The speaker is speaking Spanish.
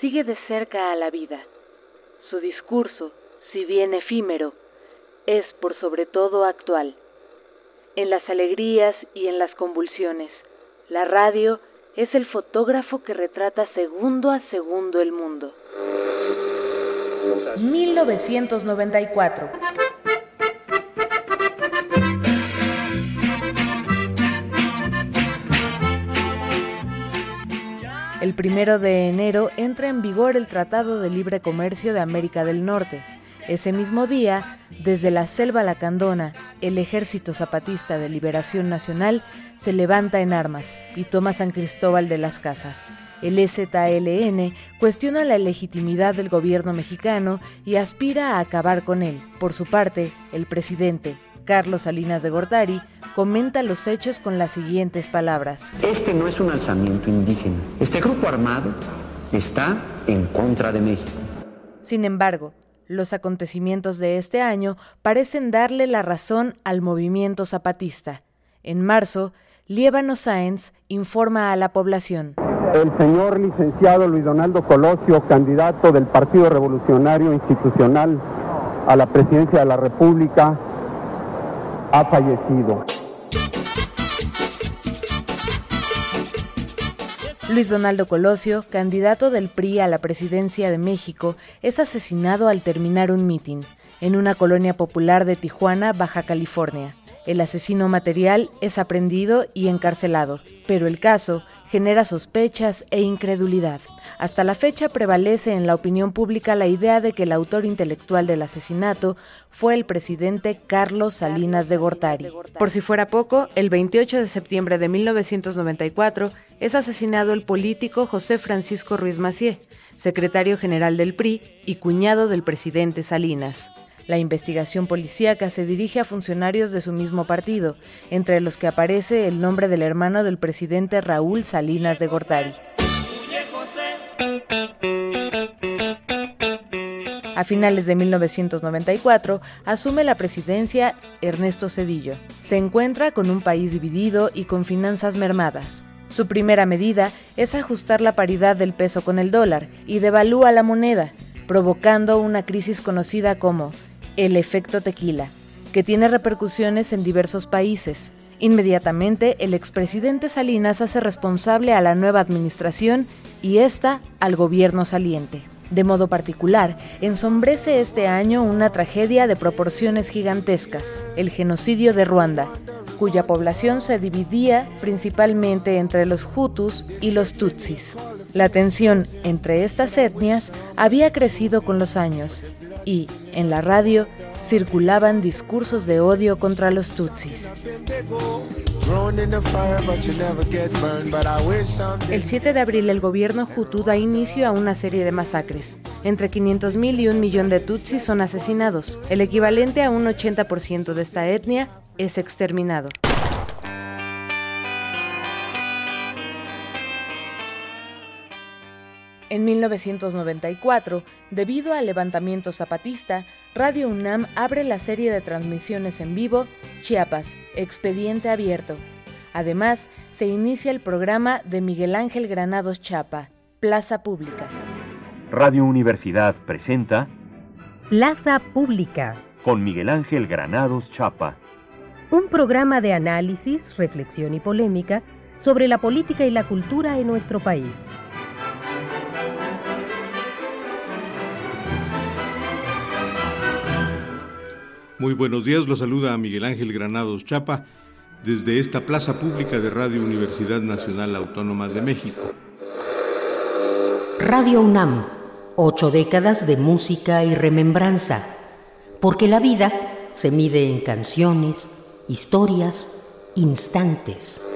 sigue de cerca a la vida. Su discurso, si bien efímero, es por sobre todo actual. En las alegrías y en las convulsiones, la radio es el fotógrafo que retrata segundo a segundo el mundo. 1994 El primero de enero entra en vigor el Tratado de Libre Comercio de América del Norte. Ese mismo día, desde la selva lacandona, el Ejército Zapatista de Liberación Nacional se levanta en armas y toma San Cristóbal de las Casas. El EZLN cuestiona la legitimidad del gobierno mexicano y aspira a acabar con él. Por su parte, el presidente, Carlos Salinas de Gortari, comenta los hechos con las siguientes palabras. Este no es un alzamiento indígena. Este grupo armado está en contra de México. Sin embargo, los acontecimientos de este año parecen darle la razón al movimiento zapatista. En marzo, Liébano Sáenz informa a la población. El señor licenciado Luis Donaldo Colosio, candidato del Partido Revolucionario Institucional a la presidencia de la República, ha fallecido. Luis Donaldo Colosio, candidato del PRI a la presidencia de México, es asesinado al terminar un mitin en una colonia popular de Tijuana, Baja California. El asesino material es aprendido y encarcelado, pero el caso genera sospechas e incredulidad. Hasta la fecha prevalece en la opinión pública la idea de que el autor intelectual del asesinato fue el presidente Carlos Salinas de Gortari. Por si fuera poco, el 28 de septiembre de 1994 es asesinado el político José Francisco Ruiz Macié, secretario general del PRI y cuñado del presidente Salinas. La investigación policíaca se dirige a funcionarios de su mismo partido, entre los que aparece el nombre del hermano del presidente Raúl Salinas de Gortari. A finales de 1994 asume la presidencia Ernesto Cedillo. Se encuentra con un país dividido y con finanzas mermadas. Su primera medida es ajustar la paridad del peso con el dólar y devalúa la moneda, provocando una crisis conocida como el efecto tequila, que tiene repercusiones en diversos países. Inmediatamente, el expresidente Salinas hace responsable a la nueva administración y esta al gobierno saliente. De modo particular, ensombrece este año una tragedia de proporciones gigantescas, el genocidio de Ruanda, cuya población se dividía principalmente entre los Hutus y los Tutsis. La tensión entre estas etnias había crecido con los años y, en la radio, circulaban discursos de odio contra los Tutsis. El 7 de abril el gobierno Hutu da inicio a una serie de masacres. Entre 500.000 y un millón de Tutsis son asesinados. El equivalente a un 80% de esta etnia es exterminado. En 1994, debido al levantamiento zapatista, Radio UNAM abre la serie de transmisiones en vivo Chiapas, Expediente Abierto. Además, se inicia el programa de Miguel Ángel Granados Chapa, Plaza Pública. Radio Universidad presenta Plaza Pública con Miguel Ángel Granados Chapa. Un programa de análisis, reflexión y polémica sobre la política y la cultura en nuestro país. Muy buenos días, lo saluda Miguel Ángel Granados Chapa desde esta plaza pública de Radio Universidad Nacional Autónoma de México. Radio UNAM, ocho décadas de música y remembranza, porque la vida se mide en canciones, historias, instantes.